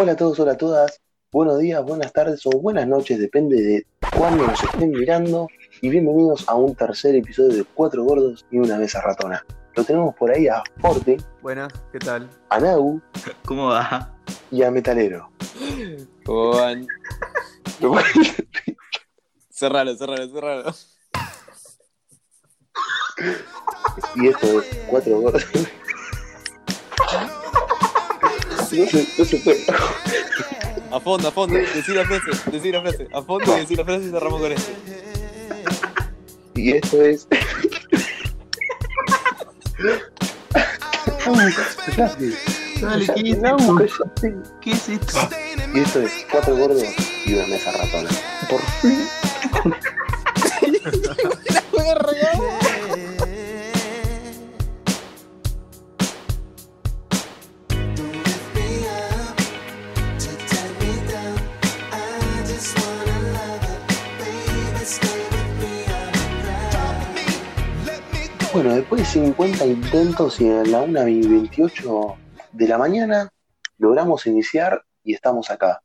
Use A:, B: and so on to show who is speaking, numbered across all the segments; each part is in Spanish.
A: Hola a todos, hola a todas. Buenos días, buenas tardes o buenas noches, depende de cuándo nos estén mirando. Y bienvenidos a un tercer episodio de Cuatro Gordos y una Mesa Ratona. Lo tenemos por ahí a Forte,
B: Buenas, ¿qué tal?
A: a Nau
C: ¿Cómo va?
A: y a Metalero.
D: ¿Cómo van? Cerralo, cerralo, cerralo.
A: y esto es Cuatro Gordos. No se, no se puede.
D: A fondo, a fondo. Decí la frase, decí la frase. A fondo y decí la frase y cerramos con esto.
A: Y esto es.
C: Dale, ¿qué es esto? ¿Qué es esto?
A: Y esto es Cuatro Gordos y una Mesa Ratona. Por fin. Bueno, después de 50 intentos y en la 1 y 28 de la mañana, logramos iniciar y estamos acá.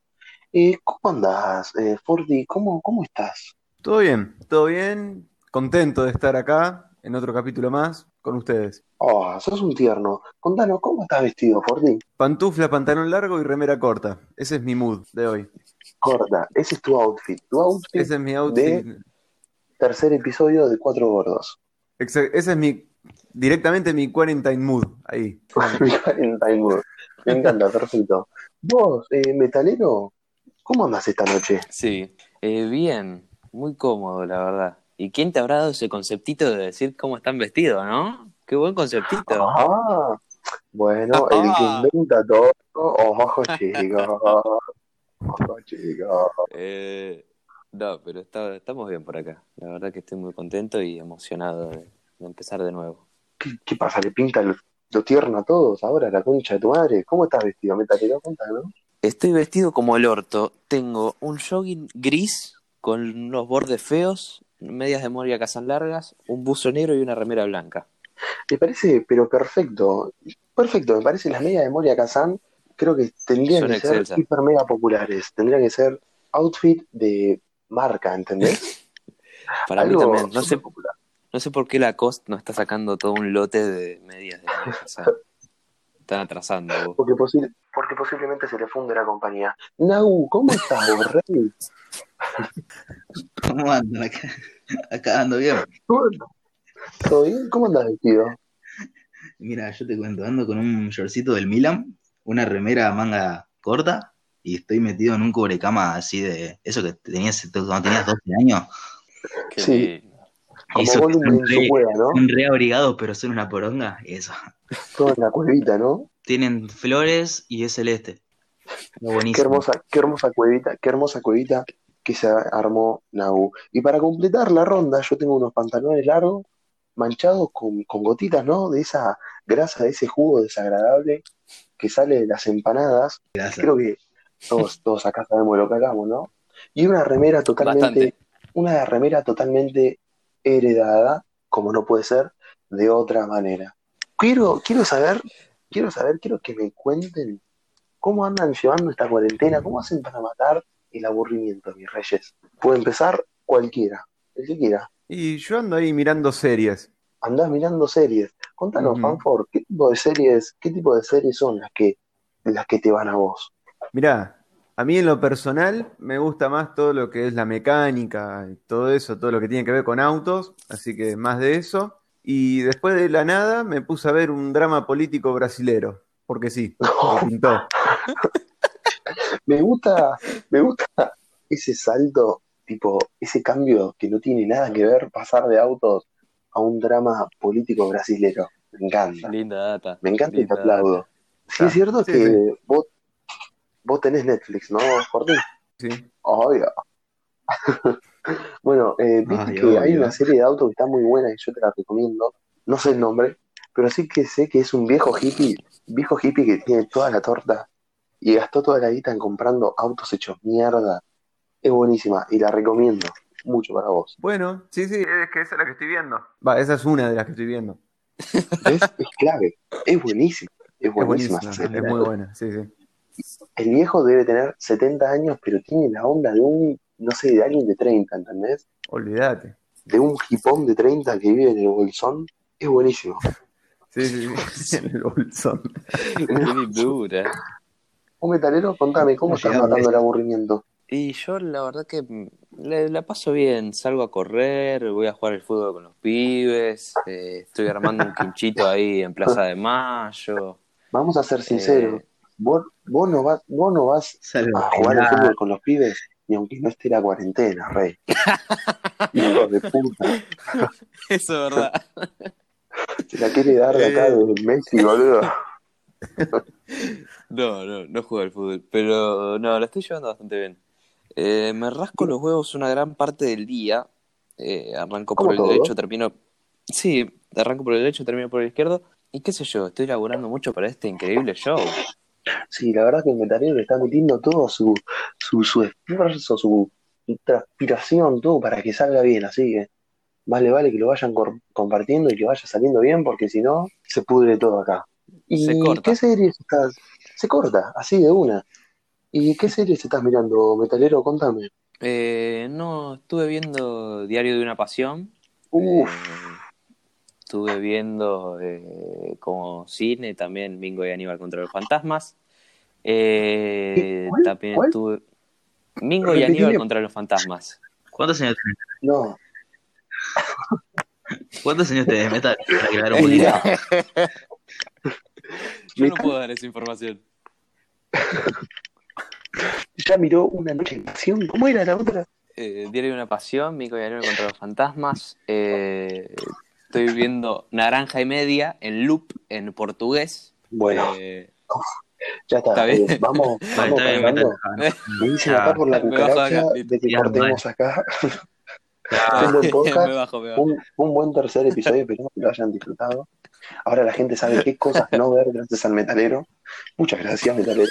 A: Eh, ¿Cómo andás, eh, Forti? ¿Cómo, ¿Cómo estás?
B: ¿Todo bien? ¿Todo bien? Contento de estar acá en otro capítulo más con ustedes.
A: Oh, sos un tierno. Contanos, ¿cómo estás vestido, Forti?
B: Pantufla, pantalón largo y remera corta. Ese es mi mood de hoy.
A: Corta, ese es tu outfit. Tu outfit,
B: Ese es mi outfit.
A: tercer episodio de Cuatro Gordos.
B: Ese es mi directamente mi quarantine mood. Ahí.
A: En Time Mood. Me encanta, perfecto. Vos, eh, metalero, ¿cómo andas esta noche?
D: Sí. Eh, bien, muy cómodo, la verdad. ¿Y quién te habrá dado ese conceptito de decir cómo están vestidos, no? Qué buen conceptito.
A: Ah, bueno, el que
D: Ah.
A: inventa todo. Ojo, chico. Ojo, chico.
D: Eh, no, pero está- estamos bien por acá. La verdad que estoy muy contento y emocionado de, de empezar de nuevo.
A: ¿Qué, qué pasa? ¿Le pinta lo, lo tierno a todos ahora, la concha de tu madre? ¿Cómo estás vestido, metalero? Cuéntanos.
D: Estoy vestido como el orto. Tengo un jogging gris con unos bordes feos, medias de moria casan largas, un buzo negro y una remera blanca.
A: Me parece, pero perfecto. Perfecto, me parece las medias de Moria Kazan, creo que tendrían
D: Son
A: que ser hiper mega populares. Tendrían que ser outfit de marca, ¿entendés?
D: Para
A: Algo
D: mí también. No sé,
A: popular.
D: no sé por qué Lacoste no está sacando todo un lote de medias de moria casan. Están atrasando. vos.
A: Porque, posi- porque posiblemente se le funde la compañía. Nau, ¿cómo estás, vos, rey?
C: ¿Cómo andan acá? Acá ando bien.
A: ¿Cómo andas? ¿Todo bien? ¿Cómo andas vestido?
C: Mira, yo te cuento, ando con un shortcito del Milan, una remera manga corta y estoy metido en un cubrecama así de eso que tenías cuando tenías 12 años.
D: Qué
A: Sí. Como
C: Eso son re,
A: cueva, ¿no?
C: son re abrigados, pero son una poronga. Eso.
A: Todo en la cuevita, ¿no?
C: Tienen flores y es celeste.
A: Qué
C: buenísimo.
A: hermosa, qué hermosa cuevita, qué hermosa cuevita que se armó Nau. Y para completar la ronda, yo tengo unos pantalones largos, manchados con, con gotitas, ¿no? De esa grasa, de ese jugo desagradable que sale de las empanadas.
C: Gracias.
A: Creo que todos, todos acá sabemos lo que hagamos, ¿no? Y una remera totalmente,
D: Bastante.
A: una remera totalmente heredada, como no puede ser de otra manera. Quiero, quiero saber, quiero saber, quiero que me cuenten cómo andan llevando esta cuarentena, cómo hacen para matar el aburrimiento, mis reyes. Puede empezar cualquiera, el que quiera.
B: Y yo ando ahí mirando series.
A: Andás mirando series. Contanos,
B: Ujú.
A: Fanfor, ¿qué tipo de series, qué tipo de series son las que, las que te van a vos?
B: Mirá, a mí en lo personal me gusta más todo lo que es la mecánica y todo eso, todo lo que tiene que ver con autos, así que más de eso. Y después de la nada me puse a ver un drama político brasilero, porque sí, me pintó.
A: Me gusta, me gusta ese salto, tipo, ese cambio que no tiene nada que ver pasar de autos a un drama político brasilero. Me encanta,
D: Linda data.
A: me encanta y te aplaudo.
D: data.
A: Sí, es cierto
B: sí,
A: que Vos, vos tenés Netflix, ¿no, Jordi?
B: Sí.
A: Obvio. Bueno, eh, viste
C: Ay,
A: que hay una serie de autos que está muy buena y yo te la recomiendo. No sé el nombre, pero sí que sé que es un viejo hippie, viejo hippie que tiene toda la torta y gastó toda la guita en comprando autos hechos mierda. Es buenísima y la recomiendo mucho para vos.
B: Bueno, sí, sí, es que esa es la que estoy viendo. Va, esa es una de las que estoy viendo.
A: ¿Ves? Es clave. Es buenísima. Es
B: Es
A: buenísima
B: buenísima,
A: esa serie.
B: es muy buena, sí, sí.
A: El viejo debe tener 70 años, pero tiene la onda de un, no sé, de alguien de 30, ¿entendés?
B: Olvídate.
A: De un hipón de 30 que vive en el bolsón. Es buenísimo.
B: Sí, sí, sí. En el bolsón.
D: Qué dura.
A: Un metalero, contame, ¿cómo
C: No
A: estás matando el aburrimiento?
D: Y yo la verdad que mm, la paso bien, salgo a correr, voy a jugar el fútbol con los pibes, eh, estoy armando un quinchito ahí en Plaza de Mayo.
A: Vamos a ser sinceros.
D: Eh,
A: Vos, vos, no vas, vos no vas a jugar al fútbol con los pibes, y aunque no esté la cuarentena, rey. Hijo de puta.
D: Eso es verdad.
A: Se la quiere dar de acá
D: Eh.
A: de Messi, boludo.
D: No, no, no juego al fútbol, pero no, lo estoy llevando bastante bien. Eh, me rasco los huevos una gran parte del día. Eh, arranco por
A: ¿Como
D: el
A: todo?
D: derecho, termino. Sí, arranco por el derecho, termino por el izquierdo. Y qué sé yo, estoy laburando mucho para este increíble show.
A: Sí, la verdad que el metalero le está metiendo todo su, su, su esfuerzo, su, transpiración, todo para que salga bien, así que más le vale que lo vayan compartiendo y que vaya saliendo bien, porque si no, se pudre todo acá. ¿Y
D: Se corta.
A: qué series estás? Se corta, así de una. ¿Y qué series estás mirando, metalero? Contame.
D: Eh, no, estuve viendo Diario de una Pasión.
A: Uf,
D: Eh, estuve viendo eh, como cine también Mingo y Aníbal contra los fantasmas. Eh,
A: ¿Cuál?
D: también
A: ¿Cuál?
D: estuve Mingo y. Aníbal contra los fantasmas.
C: ¿Cuántos años tenés?
A: no.
C: ¿Cuántos años tenés, Metal? Para que dar un poquito.
D: Yo no puedo dar esa información.
A: Ya miró una noche de pasión. ¿Cómo era la otra?
D: Eh, Diario de una Pasión, Mingo y Aníbal contra los fantasmas. Eh, estoy viendo Naranja y Media en loop en portugués.
A: Bueno,
D: Eh,
A: ya está.
D: está bien.
A: eh, vamos, vamos
C: está bien,
A: pasando.
C: Metal.
A: Me dicen acá por la cucaracha
D: acá,
A: de que cortemos acá.
C: Ah,
A: Un buen podcast.
D: me bajo, me bajo.
A: Un, un buen tercer episodio, esperemos que lo hayan disfrutado. Ahora la gente sabe qué cosas no ver gracias al metalero. Muchas gracias, metalero.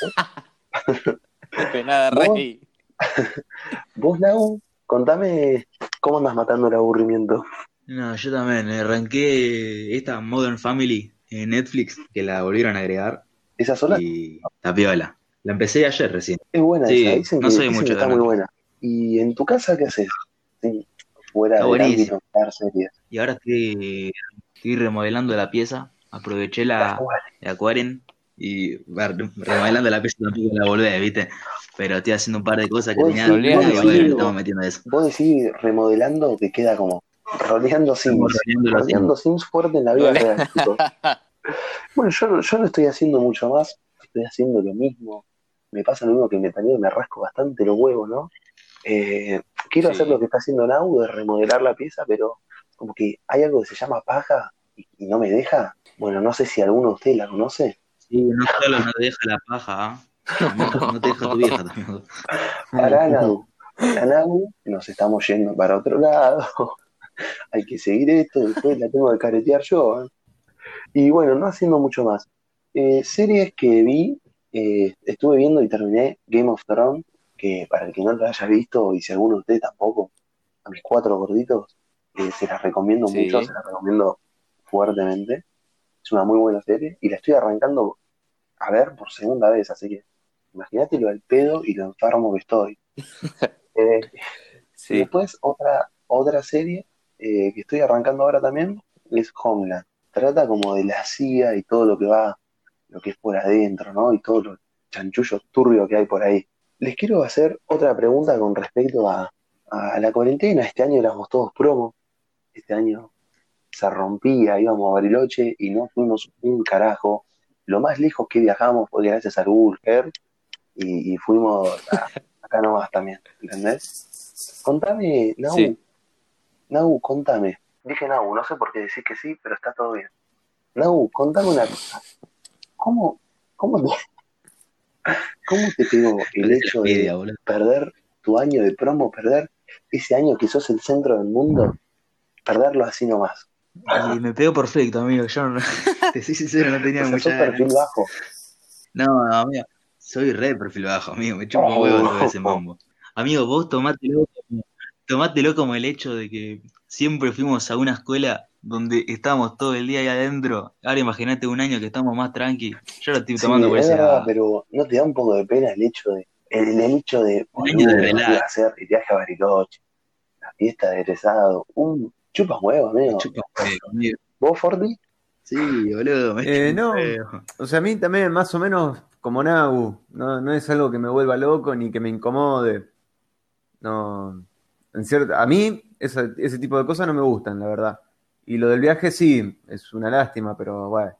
D: De nada, rey.
A: Vos, Lau, contame cómo andas matando el aburrimiento.
C: No, yo también eh, arranqué esta Modern Family en Netflix, que la volvieron a agregar,
A: ¿Esa sola?
C: y está piola. La empecé ayer recién.
A: Es buena
C: Sí,
A: esa, dicen
C: no
A: que,
C: soy
A: dicen
C: mucho
A: que está muy buena. ¿Y en tu casa qué haces? Sí, fuera
C: Está buenísimo.
A: ámbito.
C: Y ahora estoy, estoy remodelando la pieza. Aproveché la, la Aquarium y remodelando la pieza tampoco la volvé, ¿viste? Pero estoy haciendo un par de cosas que tenía y bueno, estamos metiendo eso.
A: Vos decís remodelando que queda como roleando Sims.
C: Roleando
A: Sims fuerte en la vida real, chicos. Bueno, yo, yo no estoy haciendo mucho más, estoy haciendo lo mismo. Me pasa lo mismo que me también me rasco bastante los huevos, ¿no? Eh, quiero
D: Sí.
A: hacer lo que está haciendo Nau de remodelar la pieza, pero como que hay algo que se llama paja y, y no me deja. Bueno, no sé si alguno de ustedes la conoce.
C: Sí, no solo no te deja la paja, ¿ah? no, no te deja tu vieja también.
A: Para Nau. Nau nos estamos yendo para otro lado. hay que seguir esto, después la tengo que caretear yo. ¿eh? Y bueno, no haciendo mucho más. Eh, series que vi, eh, estuve viendo y terminé Game of Thrones, que para el que no lo haya visto, y si alguno de ustedes tampoco, a mis cuatro gorditos, eh, se las recomiendo
D: Sí.
A: mucho, se las recomiendo fuertemente. Es una muy buena serie y la estoy arrancando a ver por segunda vez, así que imagínate lo del pedo y lo enfermo que estoy. Eh,
D: Sí.
A: después otra, otra serie eh, que estoy arrancando ahora también es Homeland. Trata como de la CIA y todo lo que va, lo que es por adentro, ¿no? Y todos los chanchullos turbios que hay por ahí. Les quiero hacer otra pregunta con respecto a, a la cuarentena. Este año éramos todos promo. Este año se rompía, íbamos a Bariloche y no fuimos un carajo. Lo más lejos que viajamos fue gracias al Google Earth y, y fuimos a- acá nomás también, ¿entendés? Contame, Nau,
D: Sí.
A: Nau, contame. Dije Nau, no sé por qué decís que sí, pero está todo bien. Nau, contame una cosa. ¿Cómo, cómo te, cómo te pegó el hecho de perder tu año de promo, perder ese año que sos el centro del mundo, perderlo así nomás?
C: Y me pegó perfecto, amigo. Yo no, te soy sincero, no tenía
A: O sea,
C: mucha
A: sos perfil bajo.
C: No, amigo. Soy re de perfil bajo, amigo. Me chupo un huevo todo ese mambo. Amigo, vos tomátelo como, tomátelo como el hecho de que siempre fuimos a una escuela donde estábamos todo el día ahí adentro. Ahora imagínate un año que estamos más tranqui. Yo lo estoy
A: Sí,
C: tomando por
A: es
C: ese
A: verdad,
C: lado.
A: pero ¿no te da un poco de pena el hecho de, el, el hecho de,
C: Un año de
A: boludo, a hacer el viaje a Bariloche, la fiesta de egresado, un chupas huevo, amigo.
C: Chupa huevo, amigo.
A: ¿Vos, Forti?
C: Sí, boludo. me
B: Eh, no.
C: huevo.
B: O sea, a mí también más o menos como Nagu, no, no es algo que me vuelva loco ni que me incomode. No, en cierto, a mí esa- ese tipo de cosas no me gustan, la verdad. Y lo del viaje sí, es una lástima, pero bueno,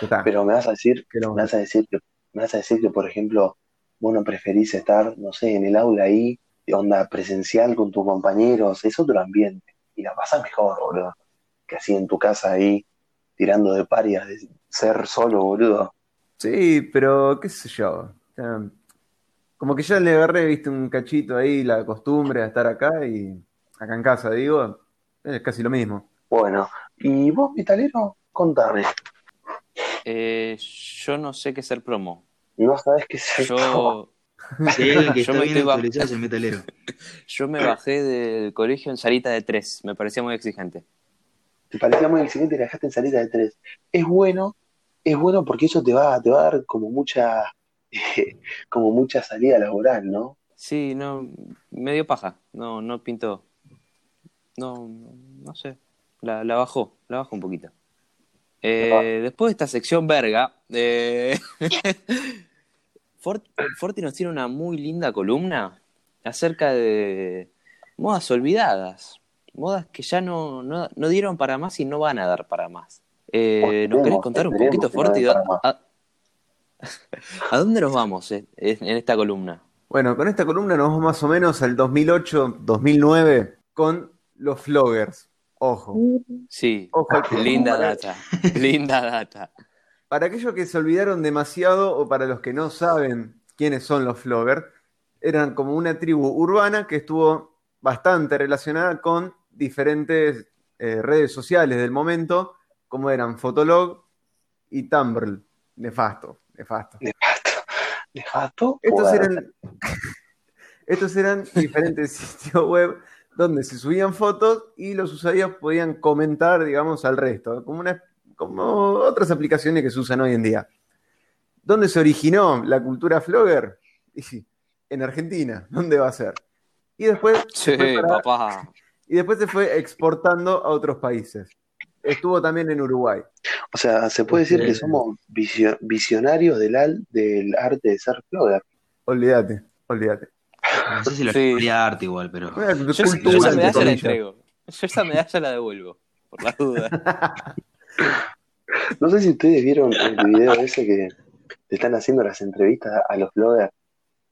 B: está.
A: Pero me vas a decir,
B: ¿Qué le vamos
A: me vas a decir que, me vas a decir que, por ejemplo, vos no preferís estar, no sé, en el aula ahí, de onda presencial con tus compañeros, es otro ambiente. Y la pasás mejor, boludo, que así en tu casa ahí, tirando de parias, de ser solo, boludo.
B: Sí, pero qué sé yo. Como que ya le agarré, viste, un cachito ahí, la costumbre a estar acá y acá en casa, digo, es casi lo mismo.
A: Bueno, y vos, metalero, contame,
D: Eh, yo no sé qué ser promo.
A: no sabés qué es esto.
D: Yo,
C: que
D: Yo me estoy
C: es el metalero.
D: yo me bajé del colegio en salita de tres. Me parecía muy exigente.
A: te parecía muy excelente y la dejaste en salida de tres. Es bueno, es bueno porque eso te va, te va a dar como mucha, como mucha salida laboral, ¿no?
D: Sí, no, me dio paja. No, no pintó. No, no, sé. La, la bajó, la bajó un poquito. Eh, después de esta sección verga, eh, Fort- Forti nos tiene una muy linda columna acerca de modas olvidadas. Modas que ya no, no, no dieron para más y no van a dar para más. Eh, ¿Nos querés contar un poquito, Forti?
A: den para más.
D: ¿A, a dónde nos vamos eh, en esta columna?
B: Bueno, con esta columna nos vamos más o menos al 2008-2009 con los floggers. Ojo.
D: Sí,
B: Ojo
D: linda data, linda data.
B: Para aquellos que se olvidaron demasiado o para los que no saben quiénes son los floggers, eran como una tribu urbana que estuvo bastante relacionada con diferentes eh, redes sociales del momento, como eran Fotolog y Tumblr. Nefasto, nefasto.
A: Nefasto. Nefasto.
B: Estos eran, estos eran diferentes sitios web donde se subían fotos y los usuarios podían comentar, digamos, al resto, como, una, como otras aplicaciones que se usan hoy en día. ¿Dónde se originó la cultura flogger? En Argentina, ¿dónde va a ser? Y después,
D: Sí,
B: se fue para-
D: papá.
B: y después se fue exportando a otros países. Estuvo también en Uruguay.
A: O sea, se puede decir que somos visio- visionarios del, al- del arte de ser flogger.
B: Olvídate, olvídate.
C: No sé si lo
D: Sí.
C: arte igual, pero.
D: Yo, esa medalla la entrego. Yo esa medalla la devuelvo, por la duda.
A: No sé si ustedes vieron el video ese que te están haciendo las entrevistas a los floggers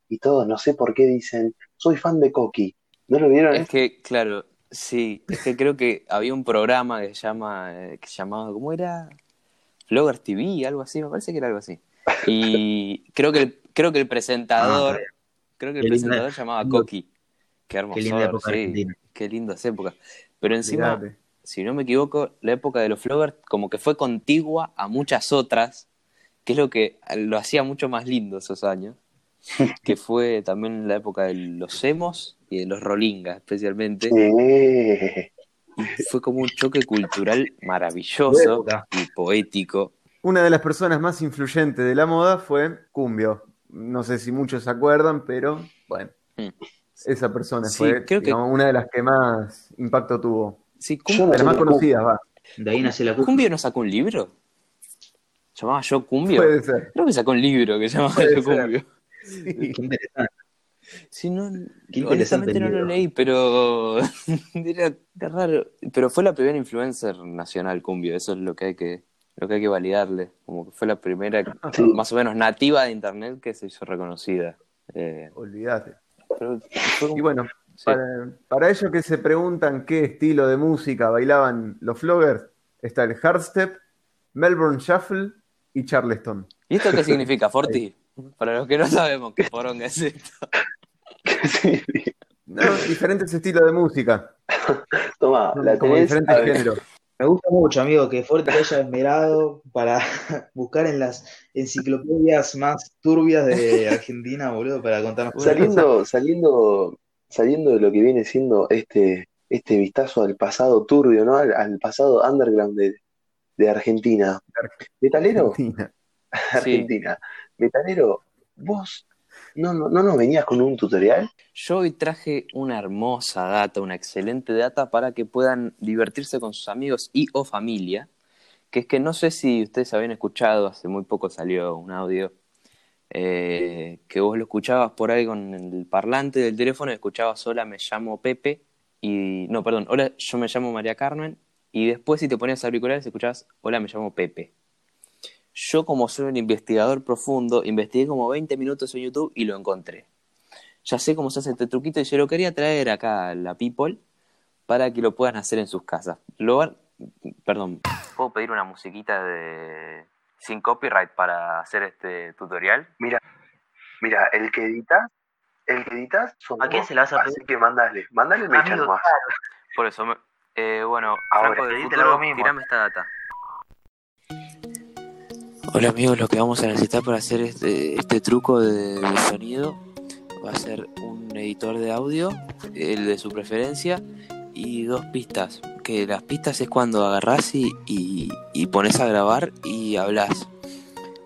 A: y todos, no sé por qué dicen, soy fan de Coqui. ¿No lo vieron?
D: Es que, claro, sí, es que creo que había un programa que se llama, eh, que se llamaba, ¿cómo era? Flogger TV, algo así, me parece que era algo así. Y creo que el, creo que el presentador, creo que el
C: linda-
D: presentador llamaba
C: lindo-
D: Coqui. Qué hermoso.
C: Qué linda época
D: sí, qué lindas épocas. Pero encima, si no me equivoco, la época de los floggers como que fue contigua a muchas otras, que es lo que lo hacía mucho más lindo esos años, que fue también la época de los emos y de los rolingas especialmente.
A: Sí.
D: Y fue como un choque cultural maravilloso y poético.
B: Una de las personas más influyentes de la moda fue Cumbio. No sé si muchos se acuerdan, pero bueno,
D: Mm.
B: esa persona
D: Sí,
B: fue
D: creo que-
B: una de las que más impacto tuvo.
D: Sí,
A: no
B: De las más conocidas, va.
C: De ahí nació la cumbia.
D: ¿Cumbio no sacó un libro? ¿Llamaba Yo Cumbio?
B: Puede ser.
D: Creo que sacó un libro que se llamaba
B: Puede
D: Yo
B: ser.
D: Cumbio.
B: Sí.
C: Qué interesante.
D: Sí, no,
C: Qué interesante
D: honestamente no lo leí, pero era, raro. Pero fue la primera influencer nacional Cumbio, eso es lo que hay que, lo que hay que validarle. Como que fue la primera,
A: Sí.
D: más o menos nativa de internet que se hizo reconocida. Eh,
B: Olvídate.
D: pero
B: Y bueno,
D: sí.
B: para, para ellos que se preguntan qué estilo de música bailaban los floggers, está el hardstep, Melbourne Shuffle y Charleston.
D: ¿Y esto qué significa, Forti? Para los que no sabemos qué poronga es esto.
A: Sí.
B: No, diferentes estilos de música,
A: Toma, la
B: como
A: tenés.
B: diferentes
A: a ver,
B: géneros.
C: Me gusta mucho, amigo, que Forte haya esmerado para buscar en las enciclopedias más turbias de Argentina, boludo, para contarnos cosas.
A: Saliendo, saliendo, saliendo de lo que viene siendo este, este vistazo al pasado turbio, ¿no? Al, al pasado underground de, de Argentina. Metalero,
B: Argentina.
A: Argentina. Metalero, vos no, no, no nos venías con un tutorial.
D: Yo hoy traje una hermosa data, una excelente data para que puedan divertirse con sus amigos y o familia. Que es que no sé si ustedes habían escuchado, hace muy poco salió un audio, eh, que vos lo escuchabas por ahí con el parlante del teléfono, escuchabas hola, me llamo Pepe, y no, perdón, hola, yo me llamo María Carmen, y después si te ponías auriculares escuchabas hola, me llamo Pepe. Yo como soy un investigador profundo, investigué como 20 minutos en YouTube y lo encontré. Ya sé cómo se hace este truquito y se lo quería traer acá a la people para que lo puedan hacer en sus casas. Lo Perdón, ¿puedo pedir una musiquita de sin copyright para hacer este tutorial?
A: Mira, mira, el que editas, el que editas somos
C: ¿A quién se la vas a
A: Así que mandale, mandale el
C: Amigo,
A: nomás.
D: Por eso, me- eh, bueno,
A: Ahora,
D: Franco del futuro, tirame esta data. Hola amigos, lo que vamos a necesitar para hacer este, este truco de, sonido va a ser un editor de audio, el de su preferencia, y dos pistas. Que las pistas es cuando agarrás y pones a grabar y hablas.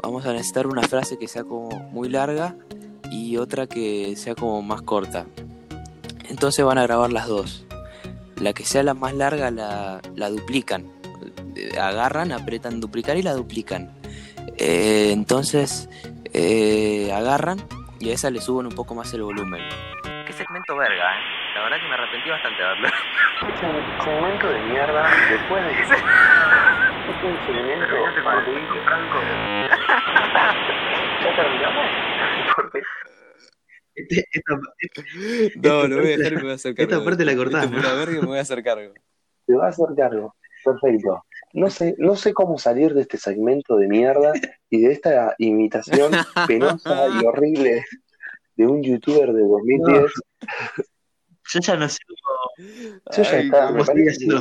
D: Vamos a necesitar una frase que sea como muy larga y otra que sea como más corta. Entonces van a grabar las dos. La que sea la más larga la, la duplican. Eh, Agarran, apretan duplicar y la duplican. Eh, entonces eh, agarran y a esa le suben un poco más el volumen. Qué segmento verga, ¿eh? La verdad que me arrepentí bastante de verlo.
A: Este segmento de mierda, después de este es un segmento horrible. ¿Ya terminamos? Porque
C: Este- esta,
D: No, lo voy a
C: parte-
D: dejar y me voy a hacer
C: esta parte la
D: verga y me voy a hacer cargo.
A: te va a hacer cargo. Perfecto. No sé, no sé cómo salir de este segmento de mierda y de esta imitación penosa y horrible de un youtuber de 2010.
C: yo ya no sé cómo,
A: Yo ya está, me parece que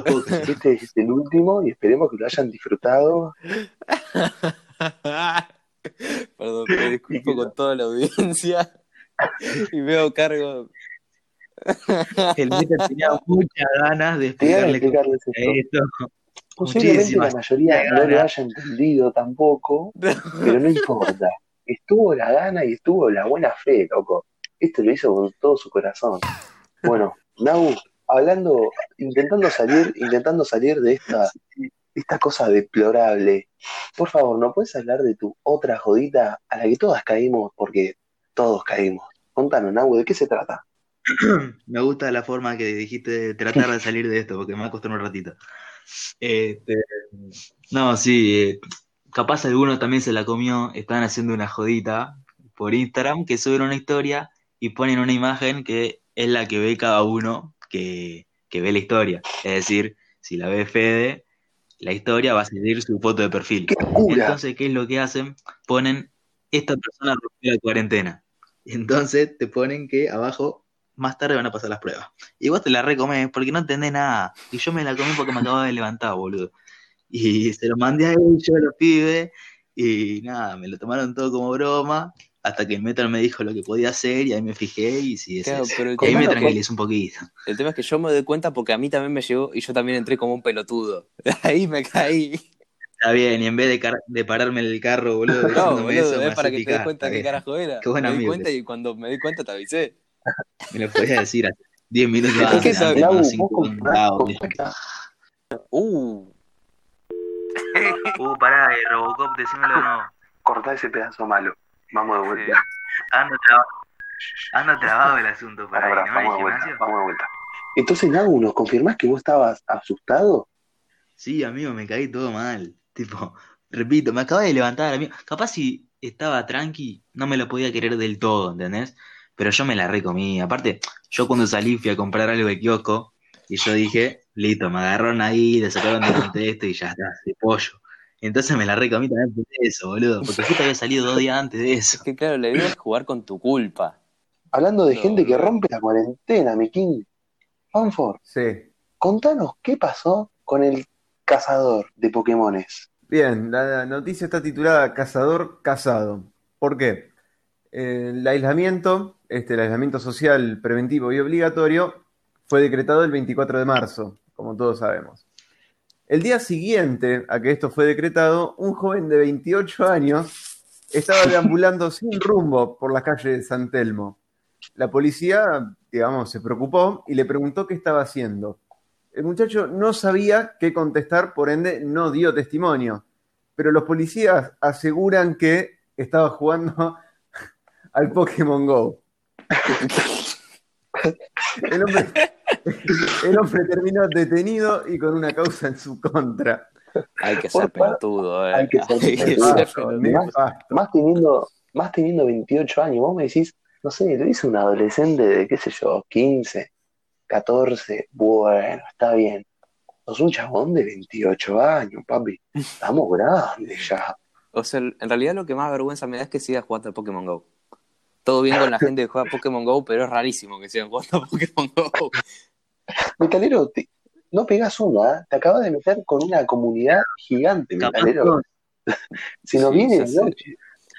A: este es el último y esperemos que lo hayan disfrutado.
D: Perdón, me disculpo con toda la audiencia y hago cargo.
C: El Meta tenía muchas ganas de explicarle
A: explicarles esto.
C: esto.
A: Posiblemente la mayoría no lo haya entendido tampoco, pero no importa. Estuvo la gana y estuvo la buena fe, loco. Esto lo hizo con todo su corazón. Bueno, Nau, hablando, intentando salir, intentando salir de esta, esta cosa deplorable, por favor, ¿no puedes hablar de tu otra jodita a la que todas caímos? Porque todos caímos. Contanos, Nau, ¿de qué se trata?
C: Me gusta la forma que dijiste de tratar de salir de esto, porque me va a costar un ratito. Este, no, sí, eh, capaz alguno también se la comió, estaban haciendo una jodita por Instagram que suben una historia y ponen una imagen que es la que ve cada uno que, que ve la historia. Es decir, si la ve Fede, la historia va a seguir su foto de perfil.
A: ¡Qué!
C: Entonces, ¿qué es lo que hacen? Ponen, esta persona rompió la cuarentena. Y entonces te ponen que abajo, más tarde van a pasar las pruebas. Y vos te la recomés porque no entendés nada. Y yo me la comí porque me acababa de levantar, boludo. Y se lo mandé a ellos, a los pibes, y nada, me lo tomaron todo como broma, hasta que el Metal me dijo lo que podía hacer, y ahí me fijé, y sí,
D: Claro, pero
C: Y ahí me tranquilizó un poquito.
D: el tema es que yo me doy cuenta porque a mí también me llegó y yo también entré como un pelotudo. Ahí me caí.
C: Está bien, y en vez de, pararme el carro, boludo,
D: No, boludo,
C: eso,
D: es para que te des cuenta qué
C: bien.
D: carajo era.
C: Qué
D: me di
C: amigo
D: cuenta y cuando me di cuenta te avisé.
C: Me lo podías decir hace 10 minutos
D: Es que
C: antes, no
A: vos
C: cinco
A: confirmás-
D: Uh,
C: Uh, pará, eh, Robocop, decímelo de nuevo.
A: cortá ese pedazo malo. Vamos de vuelta.
C: Ando, traba- ando trabado el asunto por
A: Pará,
C: ahí,
A: pará,
C: ¿no?
A: vamos
C: ¿El
A: de vuelta,
C: gimnasio?
A: vamos de vuelta. Entonces, Nau, ¿nos confirmás que vos estabas asustado?
C: Sí, amigo, me caí todo mal. Tipo, repito, me acababa de levantar, amigo. Capaz si estaba tranqui, no me lo podía querer del todo, ¿entendés? Pero yo me la recomí. Aparte, yo cuando salí fui a comprar algo de kiosco y yo dije, listo, me agarraron ahí, le sacaron de contexto y ya está, de pollo. Entonces me la recomí también por eso, boludo. Porque justo había salido dos días antes de eso.
D: es que claro, la idea es jugar con tu culpa.
A: Hablando de
D: No,
A: gente que rompe la cuarentena, mi king. Fanford,
B: Sí.
A: contanos qué pasó con el cazador de Pokémones.
B: Bien, la noticia está titulada Cazador Casado. ¿Por qué? El aislamiento, este, el aislamiento social preventivo y obligatorio, fue decretado el 24 de marzo, como todos sabemos. El día siguiente a que esto fue decretado, un joven de 28 años estaba deambulando sin rumbo por la calle de San Telmo. La policía, digamos, se preocupó y le preguntó qué estaba haciendo. El muchacho no sabía qué contestar, por ende no dio testimonio. Pero los policías aseguran que estaba jugando al Pokémon Go. El hombre, el hombre terminó detenido y con una causa en su contra.
D: Hay que ser pelotudo, eh.
A: hay que ser
D: Hay que ser.
A: Más teniendo, más teniendo 28 años, vos me decís, no sé, lo hizo un adolescente de, qué sé yo, 15, 14, bueno, está bien. Sos un chabón de 28 años, papi. Estamos grandes ya.
D: O sea, en realidad lo que más vergüenza me da es que sigas jugando al Pokémon Go. Todo bien con la gente que juega Pokémon Go, pero es rarísimo que sigan jugando Pokémon Go.
A: Metalero, te- no pegas una, ¿eh? te acabas de meter con una comunidad gigante, Metalero. Si nos
D: Sí,
A: viene
D: ya
A: noche.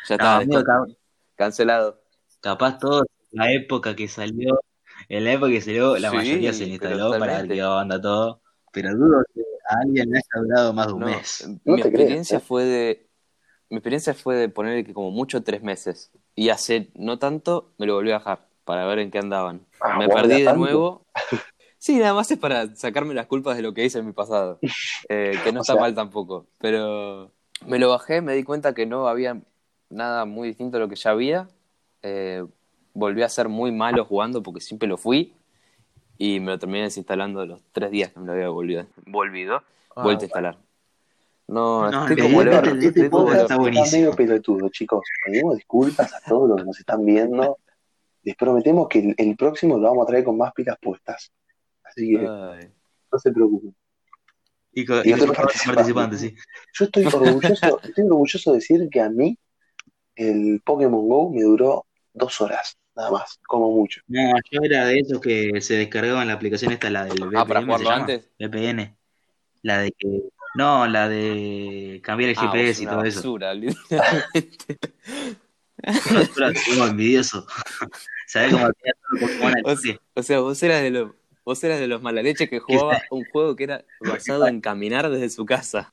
D: Ya
C: no,
D: está,
C: cap-
D: cancelado.
C: capaz todos en la época que salió, en la época que salió, la
D: Sí,
C: mayoría se instaló para qué onda todo. Pero dudo que a alguien le haya durado más de un
D: No,
C: mes.
A: No
D: mi experiencia
A: ¿eh?
D: fue de. Mi experiencia fue de poner que como mucho tres meses. Y hace no tanto me lo volví a bajar para ver en qué andaban.
A: Ah,
D: me perdí de
A: tanto.
D: nuevo. Sí, nada más es para sacarme las culpas de lo que hice en mi pasado. Eh, que no
A: O
D: está
A: sea-
D: mal tampoco. Pero me lo bajé, me di cuenta que no había nada muy distinto a lo que ya había. Eh, volví a ser muy malo jugando porque siempre lo fui. Y me lo terminé desinstalando de los tres días que me lo había volvido. volvido
B: Ah,
D: vuelto a instalar. No,
C: No,
D: estoy como
C: este- este podcast está buenísimo.
A: medio pelotudo, chicos. Pedimos disculpas a todos los que nos están viendo. Les prometemos que el, el próximo lo vamos a traer con más pilas puestas. Así que
D: Ay.
A: no se preocupen.
C: Y con,
A: Y
C: y con
A: otro
C: otros participantes, sí.
A: Yo estoy orgulloso, estoy orgulloso de decir que a mí el Pokémon Go me duró dos horas, nada más, como mucho.
C: No, yo era de esos que se descargaban la aplicación esta, la del VPN.
D: Ah, para
C: ¿se
D: jugarlo antes.
C: VPN. La de que. No, la de cambiar el
D: Ah,
C: GPS y
D: una
C: todo eso.
D: basura, literalmente.
C: Nosotros somos envidiosos. ¿Sabés cómo
D: O
C: toque?
D: O sea, vos eras de los, vos eras de los malaleches que jugaba un juego que era basado en caminar desde su casa.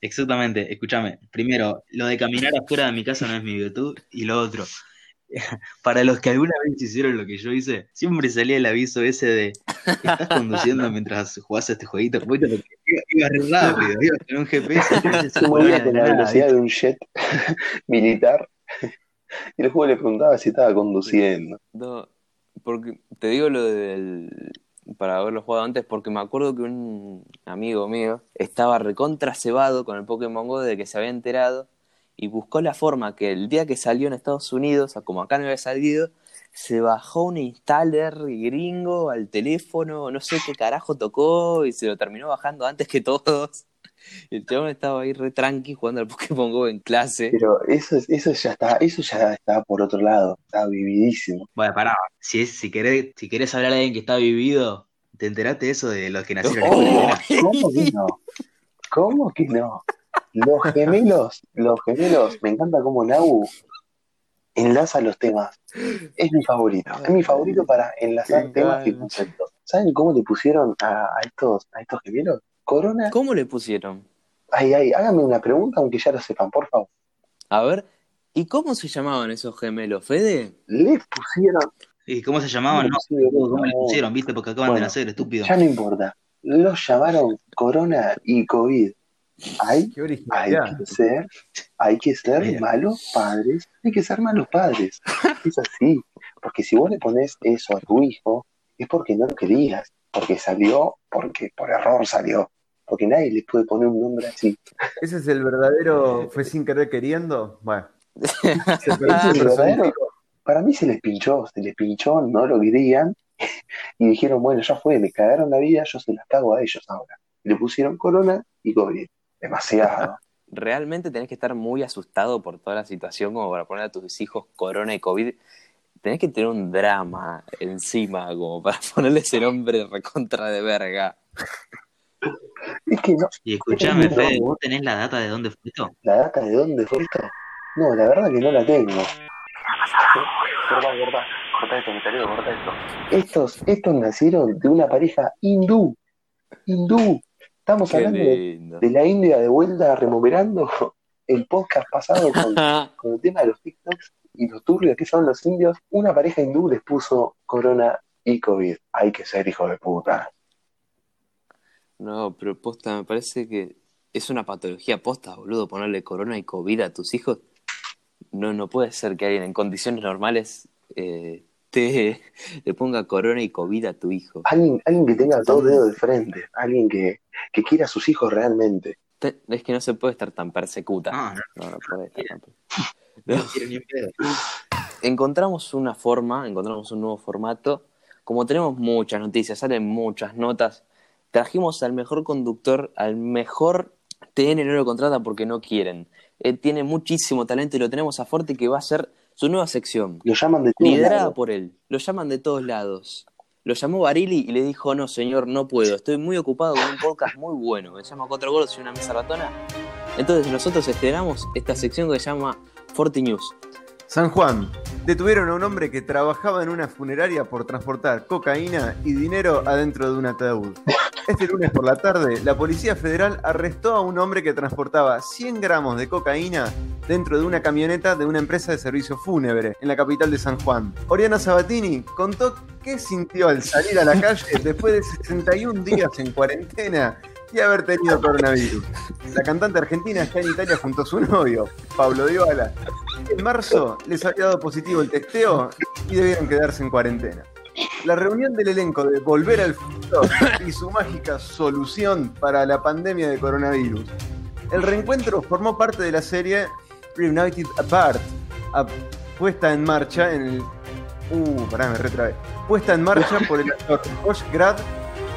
C: Exactamente, escúchame. Primero, lo de caminar afuera de mi casa no es mi virtud. Y lo otro, para los que alguna vez hicieron lo que yo hice, siempre salía el aviso ese de estás conduciendo mientras jugás a este jueguito. Iba, iba re rápido, iba con un GPS.
A: Se movía con la velocidad de un jet militar y el juego le preguntaba si estaba conduciendo.
D: No, porque te digo lo del para haberlo jugado antes porque me acuerdo que un amigo mío estaba recontra cebado con el Pokémon Go de que se había enterado y buscó la forma que el día que salió en Estados Unidos, o como acá no había salido, se bajó un installer gringo al teléfono, no sé qué carajo tocó y se lo terminó bajando antes que todos. Y el chabón estaba ahí re tranqui jugando al Pokémon Go en clase.
A: Pero eso, es- eso ya está, eso ya está por otro lado, está vividísimo.
C: Bueno, pará, si, es, si, querés, si querés hablar de alguien que está vivido, ¿te enteraste de eso de los que nacieron en
D: Oh.
C: cuarentena?
A: ¿Cómo que no? ¿Cómo que no? Los gemelos, los gemelos, me encanta cómo Nau enlaza los temas. Es mi favorito, es mi favorito para enlazar
D: Qué
A: temas y conceptos. ¿Saben cómo le pusieron a, a estos, a estos gemelos? Corona.
D: ¿Cómo le pusieron?
A: Ay, ay, háganme una pregunta aunque ya lo sepan, por favor.
D: A ver, ¿y cómo se llamaban esos gemelos, Fede?
A: Le pusieron,
C: ¿Y cómo se llamaban? No,
A: Sí,
C: ¿cómo le
A: no.
C: pusieron? ¿Viste? Porque acaban de nacer, estúpido.
A: ya no importa. Los llamaron Corona y COVID. Hay Hay que ser, hay que ser
C: Mira.
A: malos padres, hay que ser malos padres. Es así, porque si vos le pones eso a tu hijo, es porque no lo querías, porque salió, porque por error salió, porque nadie le puede poner un nombre así.
B: Ese es el verdadero, fue sin querer queriendo. Bueno, se
A: Ese es el
B: personificó.
A: verdadero. Para mí se les pinchó, se les pinchó, no lo querían, y dijeron, bueno, ya fue, me cagaron la vida, yo se las cago a ellos ahora. Le pusieron corona y COVID. Demasiado.
D: Realmente tenés que estar muy asustado por toda la situación como para poner a tus hijos corona y COVID. Tenés que tener un drama encima como para ponerle ese nombre recontra de verga.
A: Es que no,
C: Y escuchame,
A: No.
C: Fede, ¿vos tenés la data de dónde fue esto?
A: ¿La data de dónde fue esto? No, la verdad que no la tengo. corta, corta, corta esto, mi tarea, corta esto. Estos, estos nacieron de una pareja hindú, hindú. Estamos
D: Qué
A: hablando de, la India de vuelta removerando el podcast pasado con, con el tema de los TikToks y los turbios que son los indios. Una pareja hindú les puso corona y COVID. Hay que ser hijo de puta.
D: No, pero posta, me parece que es una patología posta, boludo, ponerle corona y COVID a tus hijos. No, no puede ser que alguien en condiciones normales eh, te le ponga corona y COVID a tu hijo.
A: Alguien, alguien que tenga dos dedos de frente, alguien que, que quiera a sus hijos realmente.
D: Te- Es que no se puede estar tan persecuta.
C: No, no,
D: No, no puede estar tan
C: no ni un pedo.
D: Encontramos una forma, encontramos un nuevo formato. Como tenemos muchas noticias, salen muchas notas, trajimos al mejor conductor, al mejor TN no lo contrata porque no quieren. Él tiene muchísimo talento y lo tenemos a Forte que va a ser su nueva sección.
A: Lo llaman de todos
D: Liderada
A: lados.
D: por él. Lo llaman de todos lados. Lo llamó Barili y le dijo, no señor, no puedo. Estoy muy ocupado con un podcast muy bueno. que Se llama Cuatro Gordos y una mesa ratona. Entonces nosotros estrenamos esta sección que se llama Forte News.
B: San Juan. Detuvieron a un hombre que trabajaba en una funeraria por transportar cocaína y dinero adentro de un ataúd. Este lunes por la tarde, la Policía Federal arrestó a un hombre que transportaba 100 gramos de cocaína dentro de una camioneta de una empresa de servicio fúnebre en la capital de San Juan. Oriana Sabatini contó qué sintió al salir a la calle después de 61 días en cuarentena y haber tenido coronavirus. La cantante argentina está en Italia junto a su novio, Pablo Dybala. En marzo les había dado positivo el testeo y debieron quedarse en cuarentena. La reunión del elenco de Volver al Futuro y su mágica solución para la pandemia de coronavirus. El reencuentro formó parte de la serie Reunited Apart, puesta en marcha en el. Uh, pará, me retrabé. Puesta en marcha por el actor Josh Grad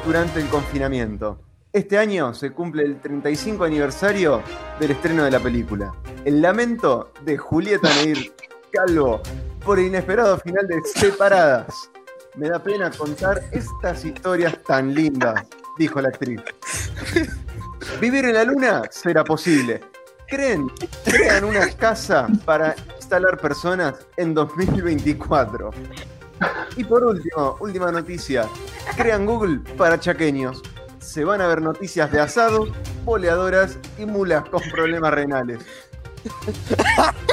B: durante el confinamiento. Este año se cumple el 35 aniversario del estreno de la película. El lamento de Julieta Neir Calvo por el inesperado final de Separadas. Me da pena contar estas historias tan lindas, dijo la actriz. Vivir en la luna será posible. ¿Creen? Crean una casa para instalar personas en 2024. Y por último, última noticia. Crean Google para chaqueños. Se van a ver noticias de asados, boleadoras y mulas con problemas renales.